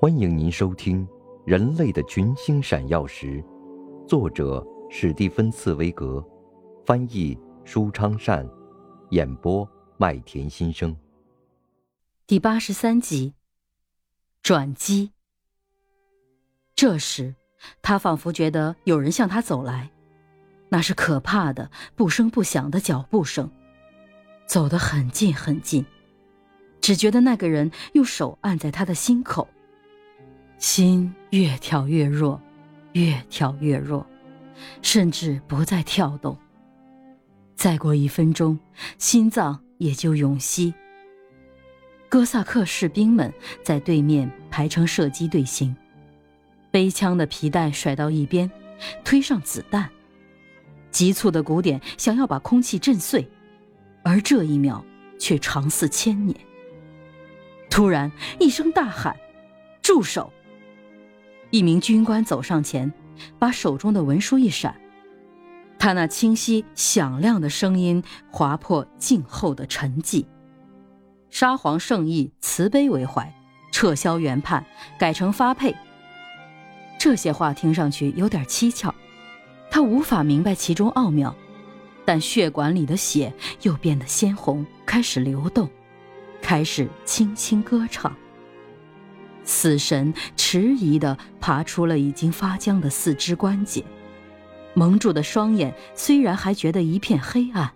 欢迎您收听《人类的群星闪耀时》，作者史蒂芬·茨威格，翻译舒昌善，演播麦田心声。第八十三集，转机。这时，他仿佛觉得有人向他走来，那是可怕的不声不响的脚步声，走得很近很近，只觉得那个人用手按在他的心口。心越跳越弱，越跳越弱，甚至不再跳动。再过一分钟，心脏也就永息。哥萨克士兵们在对面排成射击队形，背枪的皮带甩到一边，推上子弹，急促的鼓点想要把空气震碎，而这一秒却长似千年。突然一声大喊：“住手！”一名军官走上前，把手中的文书一闪，他那清晰响亮的声音划破静候的沉寂：“沙皇圣意，慈悲为怀，撤销原判，改成发配。”这些话听上去有点蹊跷，他无法明白其中奥妙，但血管里的血又变得鲜红，开始流动，开始轻轻歌唱。死神迟疑地爬出了已经发僵的四肢关节，蒙住的双眼虽然还觉得一片黑暗，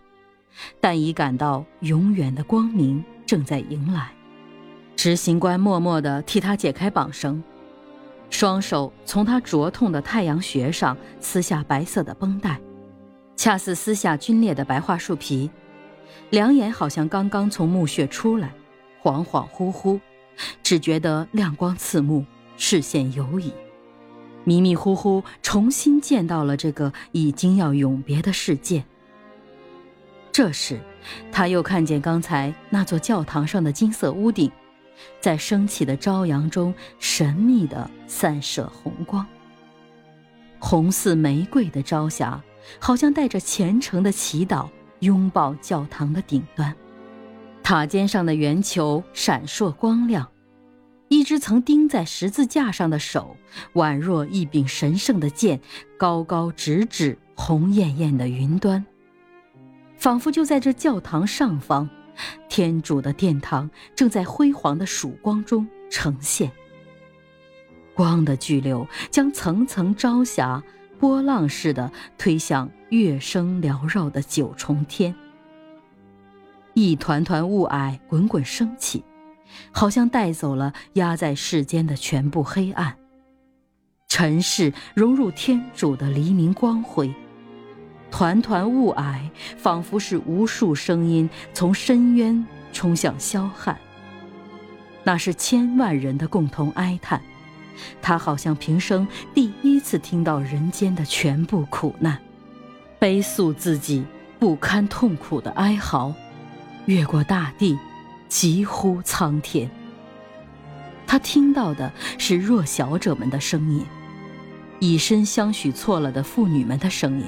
但已感到永远的光明正在迎来。执行官默默地替他解开绑绳，双手从他灼痛的太阳穴上撕下白色的绷带，恰似撕下皲裂的白桦树皮，两眼好像刚刚从墓穴出来，恍恍惚惚。只觉得亮光刺目，视线游移，迷迷糊糊重新见到了这个已经要永别的世界。这时，他又看见刚才那座教堂上的金色屋顶，在升起的朝阳中神秘地散射红光。红似玫瑰的朝霞，好像带着虔诚的祈祷，拥抱教堂的顶端。塔尖上的圆球闪烁光亮，一只曾钉在十字架上的手，宛若一柄神圣的剑，高高直指红艳艳的云端。仿佛就在这教堂上方，天主的殿堂正在辉煌的曙光中呈现。光的巨流将层层朝霞波浪似的推向月升缭绕的九重天。一团团雾霭滚滚升起，好像带走了压在世间的全部黑暗。尘世融入天主的黎明光辉，团团雾霭仿佛是无数声音从深渊冲向霄汉。那是千万人的共同哀叹，他好像平生第一次听到人间的全部苦难，悲诉自己不堪痛苦的哀嚎。越过大地，疾呼苍天。他听到的是弱小者们的声音，以身相许错了的妇女们的声音，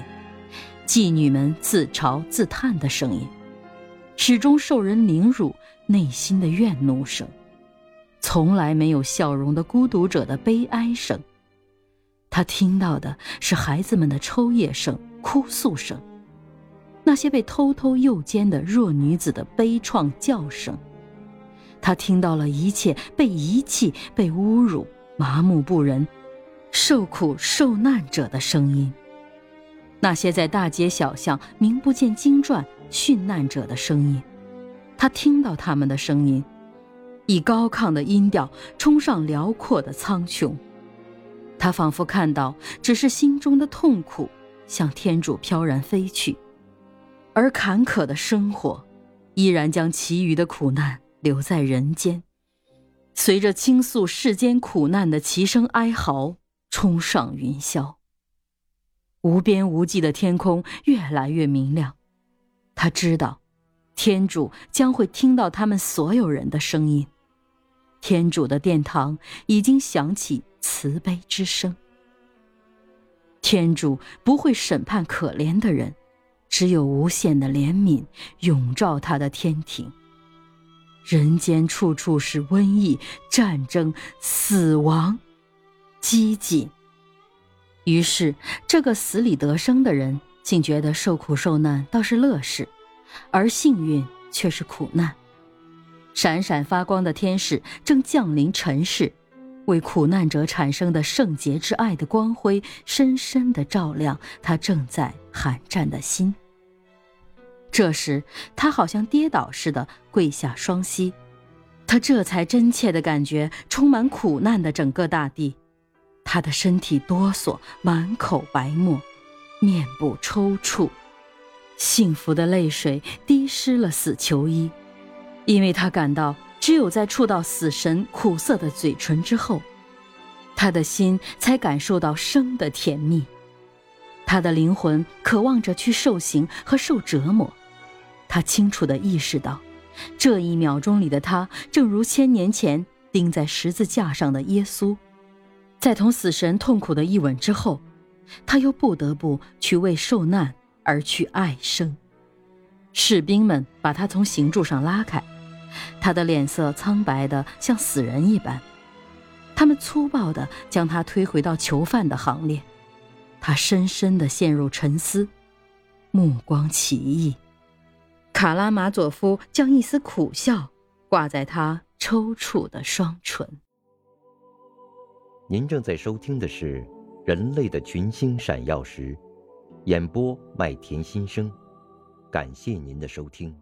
妓女们自嘲自叹的声音，始终受人凌辱内心的怨怒声，从来没有笑容的孤独者的悲哀声。他听到的是孩子们的抽噎声、哭诉声。那些被偷偷诱奸的弱女子的悲怆叫声，他听到了一切被遗弃、被侮辱、麻木不仁、受苦受难者的声音；那些在大街小巷名不见经传殉难者的声音，他听到他们的声音，以高亢的音调冲上辽阔的苍穹。他仿佛看到，只是心中的痛苦向天主飘然飞去。而坎坷的生活，依然将其余的苦难留在人间，随着倾诉世间苦难的齐声哀嚎冲上云霄。无边无际的天空越来越明亮，他知道，天主将会听到他们所有人的声音，天主的殿堂已经响起慈悲之声。天主不会审判可怜的人。只有无限的怜悯，笼罩他的天庭。人间处处是瘟疫、战争、死亡、饥馑。于是，这个死里得生的人竟觉得受苦受难倒是乐事，而幸运却是苦难。闪闪发光的天使正降临尘世，为苦难者产生的圣洁之爱的光辉，深深的照亮他正在寒战的心。这时，他好像跌倒似的跪下双膝，他这才真切的感觉充满苦难的整个大地。他的身体哆嗦，满口白沫，面部抽搐，幸福的泪水滴湿了死囚衣，因为他感到，只有在触到死神苦涩的嘴唇之后，他的心才感受到生的甜蜜。他的灵魂渴望着去受刑和受折磨，他清楚地意识到，这一秒钟里的他，正如千年前钉在十字架上的耶稣。在同死神痛苦的一吻之后，他又不得不去为受难而去爱生。士兵们把他从刑柱上拉开，他的脸色苍白的像死人一般。他们粗暴地将他推回到囚犯的行列。他深深地陷入沉思，目光奇异。卡拉马佐夫将一丝苦笑挂在他抽搐的双唇。您正在收听的是《人类的群星闪耀时》，演播麦田心声，感谢您的收听。